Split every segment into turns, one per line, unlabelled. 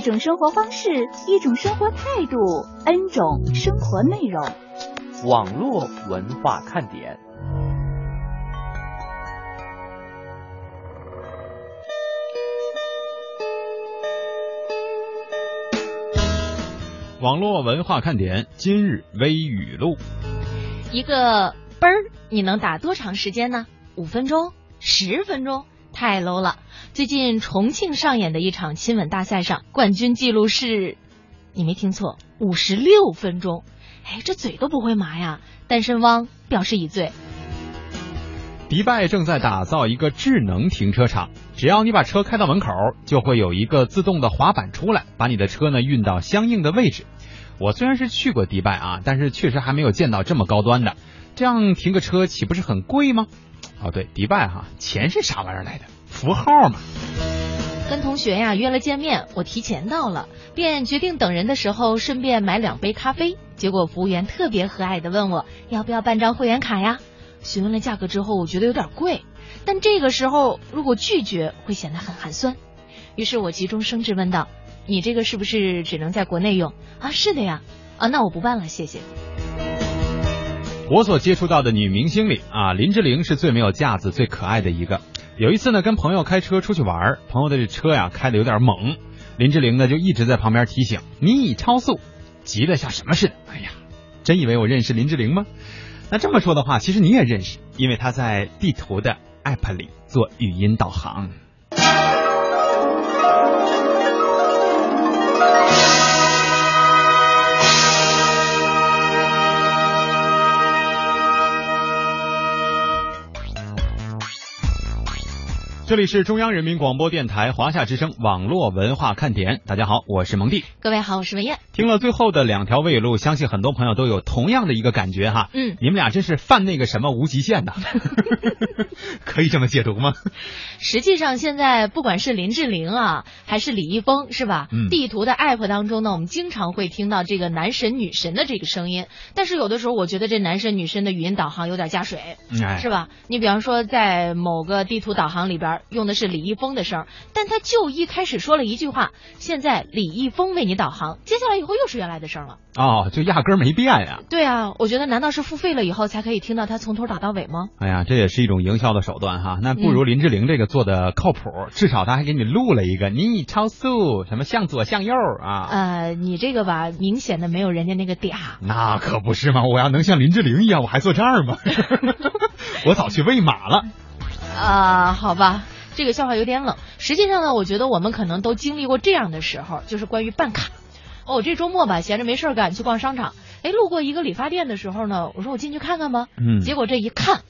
一种生活方式，一种生活态度，N 种生活内容。
网络文化看点。
网络文化看点今日微语录：
一个啵儿，你能打多长时间呢？五分钟、十分钟，太 low 了。最近重庆上演的一场亲吻大赛上，冠军记录是，你没听错，五十六分钟。哎，这嘴都不会麻呀！单身汪表示已醉。
迪拜正在打造一个智能停车场，只要你把车开到门口，就会有一个自动的滑板出来，把你的车呢运到相应的位置。我虽然是去过迪拜啊，但是确实还没有见到这么高端的。这样停个车岂不是很贵吗？哦，对，迪拜哈，钱是啥玩意儿来的？符号嘛。
跟同学呀约了见面，我提前到了，便决定等人的时候顺便买两杯咖啡。结果服务员特别和蔼的问我要不要办张会员卡呀？询问了价格之后，我觉得有点贵，但这个时候如果拒绝会显得很寒酸。于是我急中生智问道：“你这个是不是只能在国内用啊？”“是的呀。”“啊，那我不办了，谢谢。”
我所接触到的女明星里啊，林志玲是最没有架子、最可爱的一个。有一次呢，跟朋友开车出去玩，朋友的这车呀开的有点猛，林志玲呢就一直在旁边提醒你已超速，急得像什么似的。哎呀，真以为我认识林志玲吗？那这么说的话，其实你也认识，因为她在地图的 app 里做语音导航。这里是中央人民广播电台华夏之声网络文化看点，大家好，我是蒙蒂。
各位好，我是文燕。
听了最后的两条未路，相信很多朋友都有同样的一个感觉哈。
嗯，
你们俩真是犯那个什么无极限的，可以这么解读吗？
实际上，现在不管是林志玲啊，还是李易峰，是吧？
嗯
地图的 app 当中呢，我们经常会听到这个男神女神的这个声音，但是有的时候我觉得这男神女神的语音导航有点加水。
哎，
是吧？你比方说，在某个地图导航里边用的是李易峰的声儿，但他就一开始说了一句话，现在李易峰为你导航，接下来以后又是原来的声儿了。
哦，就压根儿没变呀。
对啊，我觉得难道是付费了以后才可以听到他从头打到尾吗？
哎呀，这也是一种营销的手段哈。那不如林志玲这个做的靠谱，至少他还给你录了一个你已超速，什么向左向右啊。
呃，你这个吧，明显的没有人家那个嗲。
那可不是吗！我要能像林志玲一样，我还坐这儿吗？我早去喂马了。
啊、好吧，这个笑话有点冷。实际上呢，我觉得我们可能都经历过这样的时候，就是关于办卡。哦，我这周末吧，闲着没事儿干，去逛商场。哎，路过一个理发店的时候呢，我说我进去看看吧。
嗯
结果这一看，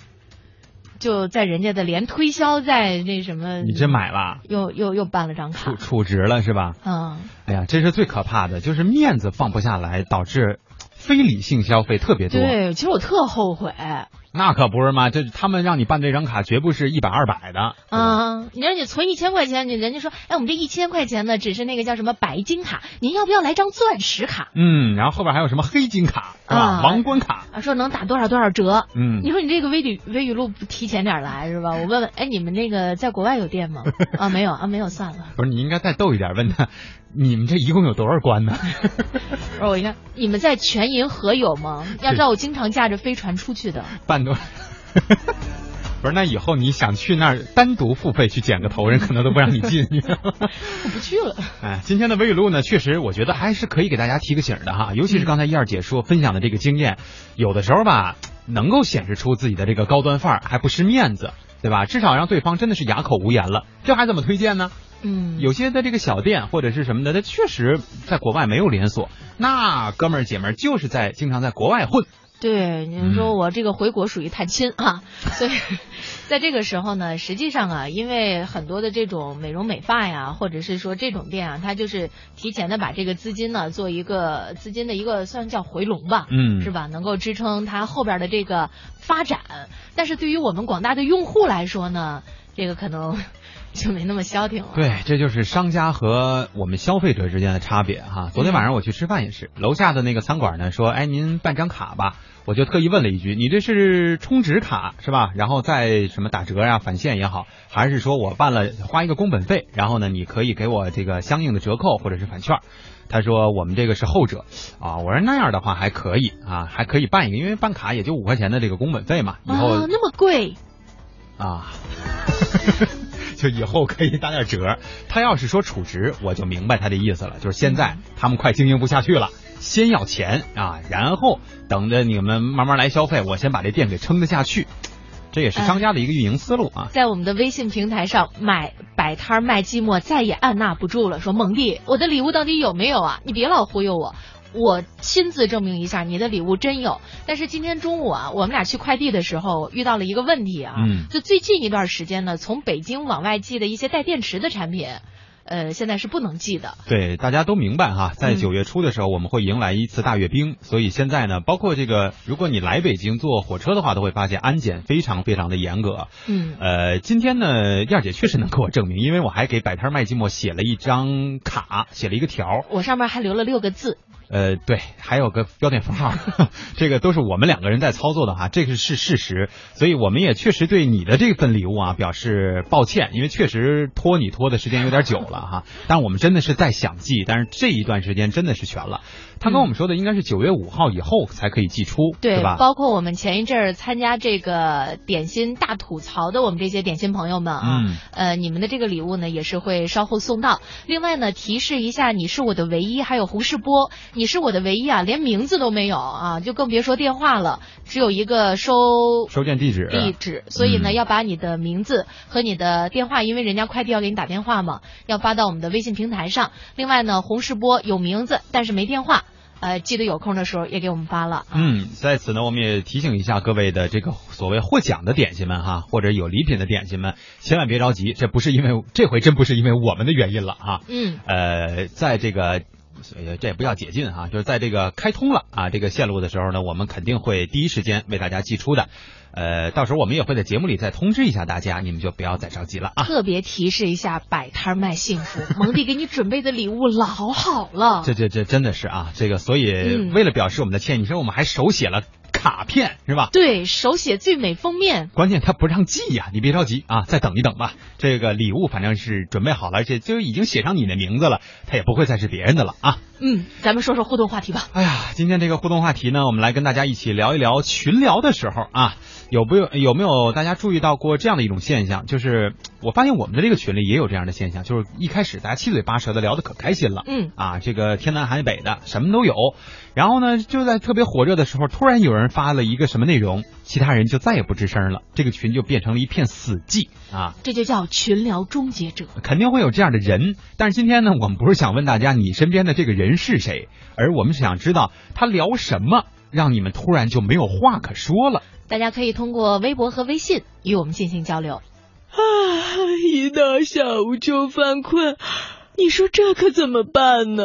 就在人家的连推销在那什么，
你真买了，
又又又办了张卡
储。储值了是吧？
嗯，
哎呀，这是最可怕的，就是面子放不下来，导致非理性消费特别多。
对，其实我特后悔。
那可不是嘛，这他们让你办这张卡，绝不是一百二百的。对吧
啊，你让你存一千块钱，你人家说，哎，我们这一千块钱呢，只是那个叫什么白金卡，您要不要来张钻石卡？
嗯，然后后边还有什么黑金卡是吧？
啊
王冠卡，
啊，说能打多少多少折。
嗯
你，说你这个微语微语录不提前点来是吧？我问问，哎，你们那个在国外有店吗？啊，没有啊，没有，算了。
不是，你应该再逗一点，问他，你们这一共有多少关呢？
我说我一看，你们在全银河有吗？要知道我经常驾着飞船出去的。
办多。不是，那以后你想去那儿单独付费去剪个头，人可能都不让你进。
我不去了。
哎，今天的微语录呢，确实我觉得还是可以给大家提个醒的哈，尤其是刚才一二姐说分享的这个经验，有的时候吧，能够显示出自己的这个高端范儿，还不失面子，对吧？至少让对方真的是哑口无言了，这还怎么推荐呢？
嗯，
有些的这个小店或者是什么的，它确实在国外没有连锁，那哥们儿姐们儿就是在经常在国外混，
对，你说我这个回国属于探亲啊，所以在这个时候呢，实际上啊，因为很多的这种美容美发呀，或者是说这种店啊，它就是提前的把这个资金呢做一个资金的一个算叫回笼吧，
嗯
是吧？能够支撑它后边的这个发展。但是对于我们广大的用户来说呢，这个可能 就没那么消停了。
对，这就是商家和我们消费者之间的差别哈。昨天晚上我去吃饭也是，楼下的那个餐馆呢说，哎，您办张卡吧。我就特意问了一句，你这是充值卡是吧？然后再什么打折呀、返现也好，还是说我办了花一个工本费，然后呢，你可以给我这个相应的折扣或者是返券？他说我们这个是后者啊。我说那样的话还可以啊，还可以办一个，因为办卡也就五块钱的这个工本费嘛，以后
啊，那么贵，
啊，就以后可以打点折。他要是说储值，我就明白他的意思了，就是现在他们快经营不下去了，先要钱啊，然后等着你们慢慢来消费，我先把这店给撑得下去。这也是商家的一个运营思路啊。
在我们的微信平台上买摆摊卖寂寞，再也按捺不住了，说蒙弟，我的礼物到底有没有啊？你别老忽悠我。我亲自证明一下，你的礼物真有。但是今天中午啊，我们俩去快递的时候遇到了一个问题啊，
嗯
就最近一段时间呢，从北京往外寄的一些带电池的产品，呃，现在是不能寄的。
对，大家都明白哈，在
嗯
九月初的时候，我们会迎来一次大阅兵，所以现在呢，包括这个，如果你来北京坐火车的话，都会发现安检非常非常的严格。
嗯，
呃，今天呢，燕姐确实能给我证明，因为我还给摆摊卖寂寞写了一张卡，写了一个条。
我上面还留了六个字。
呃，对，还有个标点符号，这个都是我们两个人在操作的哈，这个是事实，所以我们也确实对你的这份礼物啊表示抱歉，因为确实拖你拖的时间有点久了哈，但我们真的是在想记，但是这一段时间真的是全了。他跟我们说的应该是九月五号以后才可以寄出，
对，
吧？
包括我们前一阵儿参加这个点心大吐槽的我们这些点心朋友们啊，
嗯
呃，你们的这个礼物呢也是会稍后送到。另外呢，提示一下，你是我的唯一，还有胡世波，你是我的唯一啊，连名字都没有啊，就更别说电话了，只有一个收
收件地址，
地址，所以呢，
嗯
要把你的名字和你的电话，因为人家快递要给你打电话嘛，要发到我们的微信平台上。另外呢，洪世波有名字，但是没电话，呃，记得有空的时候也给我们发了。啊
嗯，在此呢，我们也提醒一下各位的这个所谓获奖的点心们哈，或者有礼品的点心们，千万别着急，这不是因为这回真不是因为我们的原因了哈。
嗯。
呃，在这个。呃，这也不叫解禁哈，就是在这个开通了啊这个线路的时候呢，我们肯定会第一时间为大家寄出的。呃，到时候我们也会在节目里再通知一下大家，你们就不要再着急了啊。
特别提示一下，摆摊卖幸福，蒙蒂给你准备的礼物老好了。
这这这真的是啊，这个所以
嗯
为了表示我们的歉意，你说我们还手写了卡片是吧？
对，手写最美封面。
关键他不让寄呀、你别着急啊，再等一等吧。这个礼物反正是准备好了，而且就已经写上你的名字了，他也不会再是别人的了啊。
嗯，咱们说说互动话题吧。
哎呀，今天这个互动话题呢，我们来跟大家一起聊一聊群聊的时候啊，有不有有没有大家注意到过这样的一种现象？就是我发现我们的这个群里也有这样的现象，就是一开始大家七嘴八舌的聊的可开心了，
嗯
啊，这个天南海北的什么都有，然后呢，就在特别火热的时候，突然有人发了一个什么内容，其他人就再也不吱声了，这个群就变成了一片死寂啊。
这就叫群聊终结者。
肯定会有这样的人，但是今天呢，我们不是想问大家你身边的这个人是谁，而我们是想知道他聊什么，让你们突然就没有话可说了。
大家可以通过微博和微信与我们进行交流。
啊，一到下午就犯困，你说这可怎么办呢？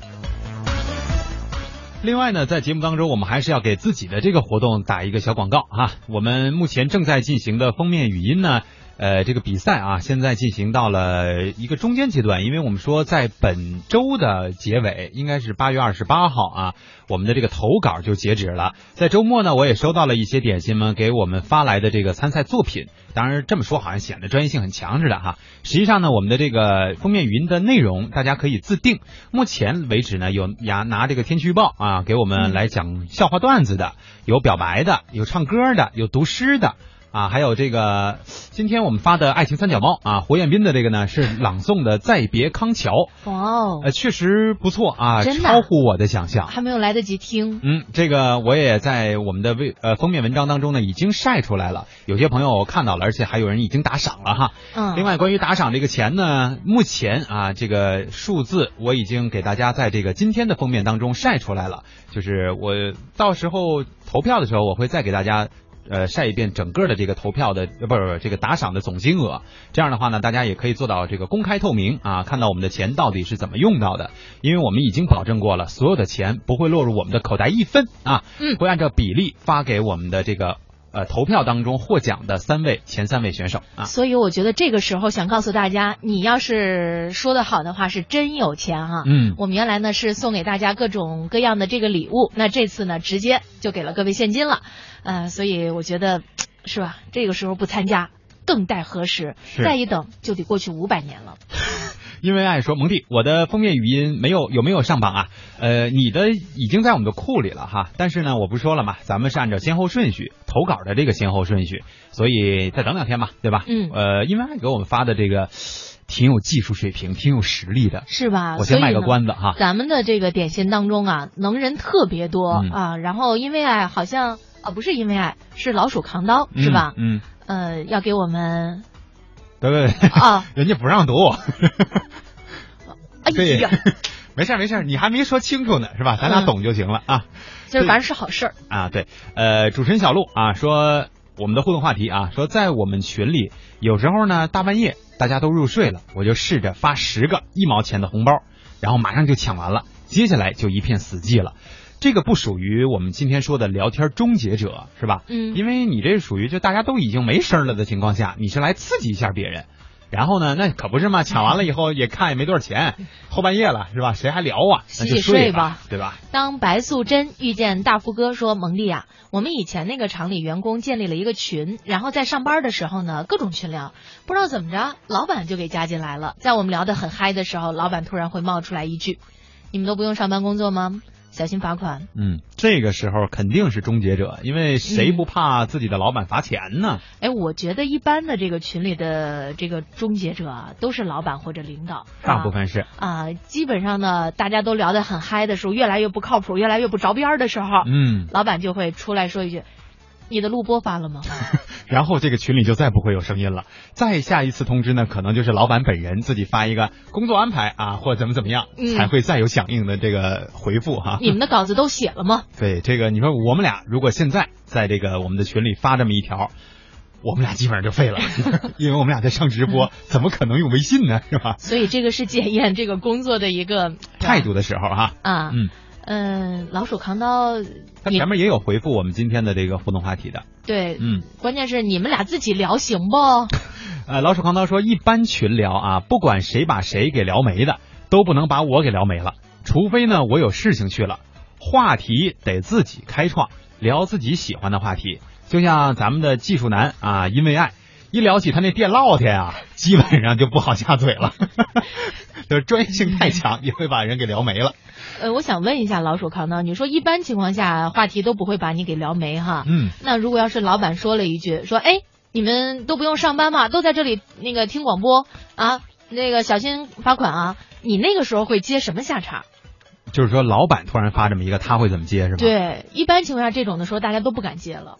另外呢，在节目当中，我们还是要给自己的这个活动打一个小广告哈。我们目前正在进行的封面语音呢，呃，这个比赛啊，现在进行到了一个中间阶段，因为我们说在本周的结尾，应该是八月二十八号啊，我们的这个投稿就截止了。在周末呢，我也收到了一些点心们给我们发来的这个参赛作品。当然这么说好像显得专业性很强似的哈。实际上呢，我们的这个封面语音的内容大家可以自定。目前为止呢，有拿拿这个天气预报啊给我们来讲笑话段子的，有表白的，有唱歌的，有读诗的。啊，还有这个，今天我们发的爱情三脚猫啊，胡彦斌的这个呢是朗诵的《再别康桥》，
哇哦，
呃，确实不错啊，超乎我的想象。
还没有来得及听。
嗯，这个我也在我们的微呃封面文章当中呢已经晒出来了，有些朋友看到了，而且还有人已经打赏了哈。
嗯，
另外，关于打赏这个钱呢，目前啊这个数字我已经给大家在这个今天的封面当中晒出来了，就是我到时候投票的时候，我会再给大家。呃，晒一遍整个的这个投票的，呃，不是不是这个打赏的总金额，这样的话呢，大家也可以做到这个公开透明啊，看到我们的钱到底是怎么用到的，因为我们已经保证过了，所有的钱不会落入我们的口袋一分啊，
嗯。
会按照比例发给我们的这个呃投票当中获奖的三位前三位选手啊。
所以我觉得这个时候想告诉大家，你要是说的好的话，是真有钱哈、
嗯
我们原来呢是送给大家各种各样的这个礼物，那这次呢直接就给了各位现金了，呃，所以我觉得是吧？这个时候不参加更待何时？再一等就得过去五百年了。
因为爱说蒙蒂，我的封面语音没有有没有上榜啊？呃，你的已经在我们的库里了哈，但是呢，我不是说了嘛，咱们是按照先后顺序投稿的这个先后顺序，所以再等两天吧，对吧？
嗯
呃，因为爱给我们发的这个挺有技术水平，挺有实力的，
是吧？
我先卖个关子哈。
咱们的这个点心当中啊，能人特别多、
嗯
啊。然后因为爱好像啊不是因为爱，是老鼠扛刀、是吧？
嗯，
呃，要给我们
对对对，
啊，
人家不让读。
哎
对
呀，
没事没事，你还没说清楚呢，是吧？咱俩
嗯
懂就行了啊。
就是反正是好事儿。
啊，对，呃，主持人小鹿啊说我们的互动话题啊，说在我们群里，有时候呢大半夜大家都入睡了，我就试着发十个一毛钱的红包，然后马上就抢完了，接下来就一片死寂了。这个不属于我们今天说的聊天终结者，是吧？
嗯
因为你这属于就大家都已经没声了的情况下，你是来刺激一下别人。然后呢，那可不是嘛，抢完了以后也看也没多少钱，后半夜了是吧？谁还聊啊？那就
洗洗睡
吧
吧，
对吧？
当白素贞遇见大富哥说：“蒙蒂啊，我们以前那个厂里员工建立了一个群，然后在上班的时候呢，各种群聊，不知道怎么着，老板就给加进来了。在我们聊得很嗨的时候，老板突然会冒出来一句：‘你们都不用上班工作吗？小心罚款。
嗯，这个时候肯定是终结者，因为谁不怕自己的老板罚钱呢？’
哎，我觉得一般的这个群里的这个终结者啊，都是老板或者领导，
大部分是，
啊、基本上呢，大家都聊得很嗨的时候，越来越不靠谱，越来越不着边的时候，
嗯，
老板就会出来说一句：“你的录播发了吗？”
然后这个群里就再不会有声音了。再下一次通知呢，可能就是老板本人自己发一个工作安排啊，或怎么怎么样，
嗯
才会再有响应的这个回复哈。
你们的稿子都写了吗？
对这个，你说我们俩如果现在在这个我们的群里发这么一条。我们俩基本上就废了，因为我们俩在上直播，怎么可能用微信呢？是吧？
所以这个是检验这个工作的一个
态度的时候哈，
啊。
嗯，
嗯，老鼠扛刀，
他前面也有回复我们今天的这个互动话题的。
对，
嗯，
关键是你们俩自己聊行不？
呃，老鼠扛刀说，一般群聊啊，不管谁把谁给聊没的，都不能把我给聊没了，除非呢我有事情去了，话题得自己开创，聊自己喜欢的话题。就像咱们的技术男啊，因为爱，一聊起他那电烙铁啊，基本上就不好下嘴了，就是专业性太强，也会把人给聊没了。
呃，我想问一下老鼠扛刀，你说一般情况下话题都不会把你给聊没哈？
嗯，
那如果要是老板说了一句说，哎，你们都不用上班嘛，都在这里那个听广播啊，那个小心罚款啊，你那个时候会接什么下茬？
就是说老板突然发这么一个，他会怎么接是吧？，
对，一般情况下这种的时候大家都不敢接了。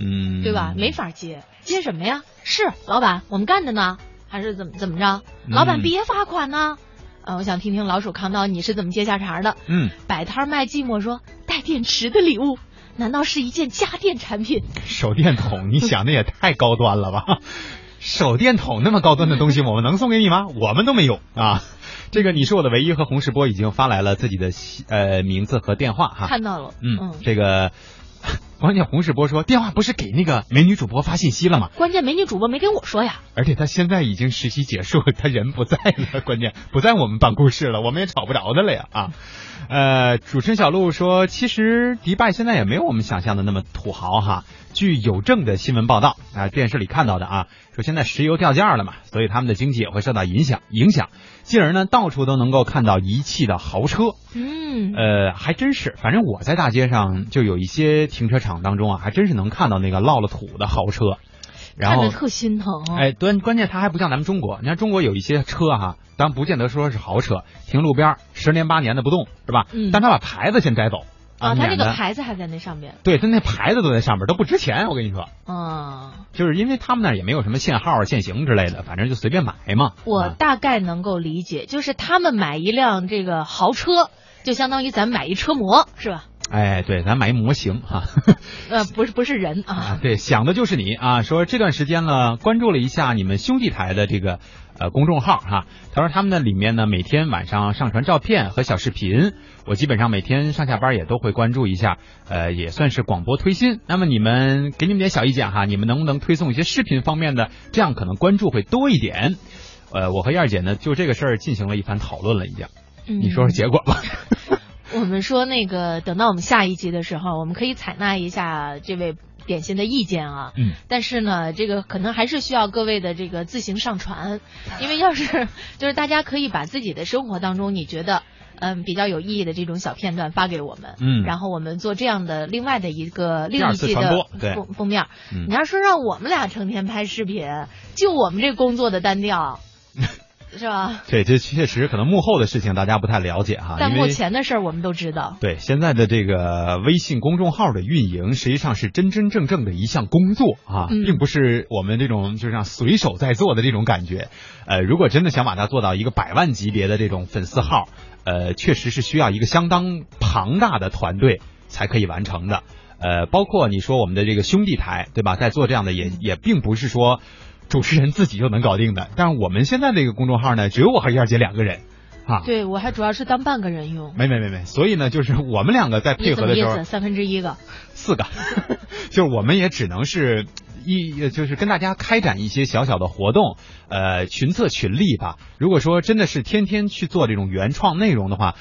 嗯，
对吧？没法接，接什么呀？是老板，我们干的呢，还是怎么怎么着？
嗯
老板别罚款呢。呃，我想听听老鼠扛刀你是怎么接下茬的？
嗯，
摆摊卖寂寞说带电池的礼物，难道是一件家电产品？
手电筒，你想的也太高端了吧？手电筒那么高端的东西，我们能送给你吗？我们都没有啊。这个你是我的唯一和洪世波已经发来了自己的呃名字和电话哈。
看到了，
嗯，
嗯
这个关键洪世波说电话不是给那个美女主播发信息了吗？
关键美女主播没跟我说呀。
而且他现在已经实习结束，他人不在了，关键不在我们办公室了，我们也找不着他了呀啊。呃，主持人小鹿说，其实迪拜现在也没有我们想象的那么土豪哈。据有证的新闻报道啊、电视里看到的啊，说现在石油掉价了嘛，所以他们的经济也会受到影响影响，进而呢到处都能够看到一汽的豪车。
嗯，
呃，还真是，反正我在大街上就有一些停车场当中啊，还真是能看到那个落了土的豪车。然后
看着特心疼。
哎，关关键它还不像咱们中国，你看中国有一些车哈、当然不见得说是豪车，停路边儿十年八年的不动，是吧？
嗯
但他把牌子先摘走
啊，他
免得
这个牌子还在那上面。
对他那牌子都在上面，都不值钱。我跟你说，
嗯，
就是因为他们那也没有什么限号、限行之类的，反正就随便买嘛。
我
啊
大概能够理解，就是他们买一辆这个豪车，就相当于咱买一车模，是吧？
哎，对，咱买一模型哈。
呃，不是不是人啊。
啊，对，想的就是你啊！说这段时间呢，关注了一下你们兄弟台的这个呃公众号哈。他说他们那里面呢，每天晚上上传照片和小视频，我基本上每天上下班也都会关注一下，呃，也算是广播推新。那么你们给你们点小意见哈，你们能不能推送一些视频方面的，这样可能关注会多一点。呃，我和燕儿姐呢就这个事儿进行了一番讨论了，已经。
嗯
你说说结果吧。
我们说那个，等到我们下一集的时候，我们可以采纳一下这位点心的意见啊。
嗯。
但是呢，这个可能还是需要各位的这个自行上传，因为要是就是大家可以把自己的生活当中你觉得嗯比较有意义的这种小片段发给我们，
嗯
然后我们做这样的另外的一个另一季的封封面。
嗯
你要说让我们俩成天拍视频，就我们这工作的单调，是吧？
对，这确实可能幕后的事情大家不太了解哈，
但目前的事儿我们都知道。
对，现在的这个微信公众号的运营，实际上是真真正正的一项工作啊，
嗯
并不是我们这种就像随手在做的这种感觉。呃，如果真的想把它做到一个百万级别的这种粉丝号，呃，确实是需要一个相当庞大的团队才可以完成的。呃，包括你说我们的这个兄弟台，对吧？在做这样的也也并不是说主持人自己就能搞定的。但是我们现在这个公众号呢，只有我和燕姐两个人啊。
对我还主要是当半个人用。
没没没没，所以呢，就是我们两个在配合的时候，
三分之一个。
四个，就是我们也只能是一，就是跟大家开展一些小小的活动，呃，群策群力吧。如果说真的是天天去做这种原创内容的话，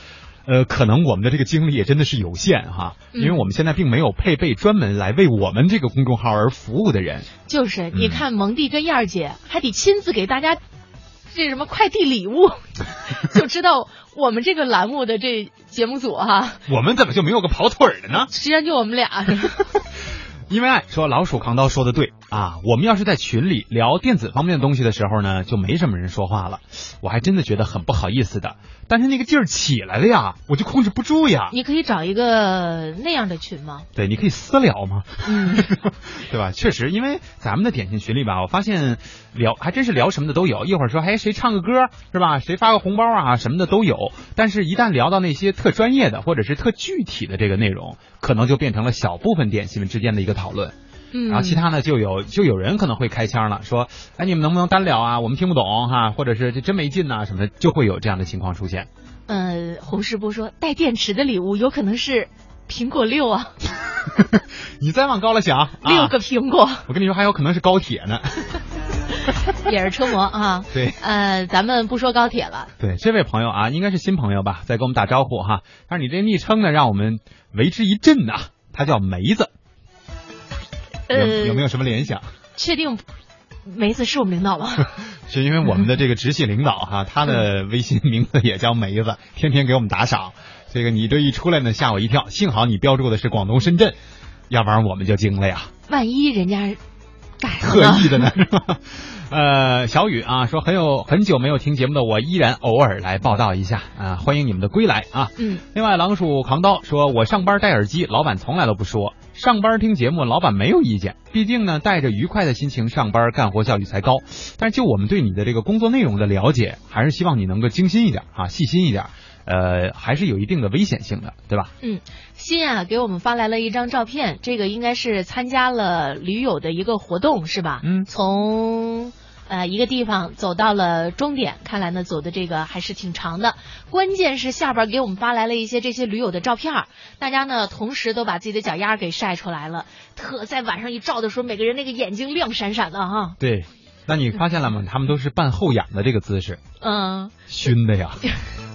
呃，可能我们的这个精力也真的是有限哈，
嗯
因为我们现在并没有配备专门来为我们这个公众号而服务的人。
就是，
嗯
你看蒙蒂跟燕儿姐还得亲自给大家这什么快递礼物，就知道我们这个栏目的这节目组哈、
我们怎么就没有个跑腿儿的呢？
实际上就我们俩。
因为爱说老鼠扛刀说的对啊，我们要是在群里聊电子方面的东西的时候呢，就没什么人说话了，我还真的觉得很不好意思的。但是那个劲儿起来了呀，我就控制不住呀。
你可以找一个那样的群吗？
对，你可以私聊嘛，
嗯，
对吧？确实，因为咱们的点心群里吧，我发现聊还真是聊什么的都有，一会儿说哎谁唱个歌是吧？谁发个红包啊什么的都有。但是，一旦聊到那些特专业的或者是特具体的这个内容，可能就变成了小部分点心们之间的一个讨论。
嗯，
然后其他呢，就有就有人可能会开腔了，说，哎，你们能不能单聊啊？我们听不懂哈，或者是这真没劲呐、什么的，就会有这样的情况出现。
呃，洪师傅说带电池的礼物有可能是苹果六啊，
你再往高了想，啊、
六个苹果
我跟你说，还有可能是高铁呢。
也是车模啊。
对
呃，咱们不说高铁了，
对，这位朋友啊，应该是新朋友吧，在跟我们打招呼哈。但是你这昵称呢，让我们为之一振呐、他叫梅子，有没有什么联想？
确定梅子是我们领导吗？
是因为我们的这个直系领导哈，他的微信名字也叫梅子，天天给我们打赏。这个你这一出来呢，吓我一跳。幸好你标注的是广东深圳，要不然我们就惊了呀。
万一人家
特意的呢，是吧？呃，小雨啊说很有很久没有听节目的我，依然偶尔来报道一下啊，欢迎你们的归来啊。
嗯，
另外，狼鼠扛刀说，我上班戴耳机，老板从来都不说；上班听节目，老板没有意见。毕竟呢，带着愉快的心情上班，干活效率才高。但是就我们对你的这个工作内容的了解，还是希望你能够精心一点啊，细心一点。呃，还是有一定的危险性的，对吧？
嗯，新啊给我们发来了一张照片，这个应该是参加了驴友的一个活动是吧？
嗯
从呃，一个地方走到了终点，看来呢走的这个还是挺长的。关键是下边给我们发来了一些这些驴友的照片，大家呢同时都把自己的脚丫给晒出来了，特在晚上一照的时候，每个人那个眼睛亮闪闪的哈。
对，那你发现了吗？他们都是半后仰的这个姿势，
嗯，
熏的呀。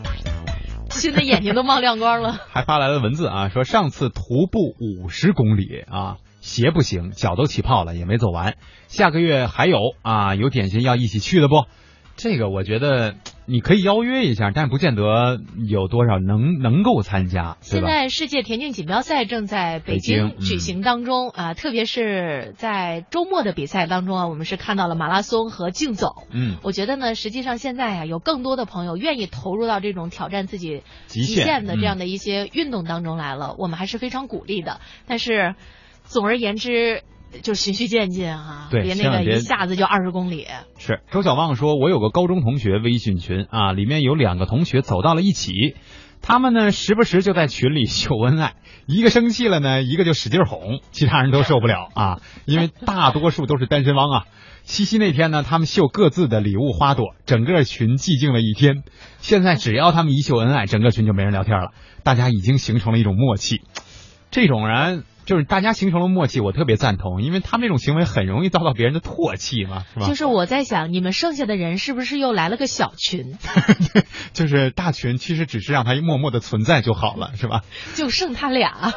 熏的眼睛都冒亮光了。
还发来了文字啊，说上次徒步五十公里啊，鞋不行，脚都起泡了，也没走完。下个月还有啊，有点心要一起去的不？这个我觉得你可以邀约一下，但不见得有多少能能够参加，
现在世界田径锦标赛正在北
北京
京举行当中啊、特别是在周末的比赛当中啊，我们是看到了马拉松和竞走。
嗯，
我觉得呢，实际上现在啊，有更多的朋友愿意投入到这种挑战自己
极限
限的这样
嗯
的一些运动当中来了，我们还是非常鼓励的。但是，总而言之，就循序渐进啊，
对
别那个一下子就二十公里。
是周小旺说，我有个高中同学微信群啊，里面有两个同学走到了一起，他们呢时不时就在群里秀恩爱，一个生气了呢，一个就使劲哄，其他人都受不了啊，因为大多数都是单身汪啊。七夕那天呢，他们秀各自的礼物花朵，整个群寂静了一天。现在只要他们一秀恩爱，整个群就没人聊天了，大家已经形成了一种默契。这种人就是大家形成了默契，我特别赞同，因为他们这种行为很容易遭到别人的唾弃嘛，是吧？
就是我在想，你们剩下的人是不是又来了个小群？
就是大群，其实只是让他默默的存在就好了，是吧？
就剩他俩。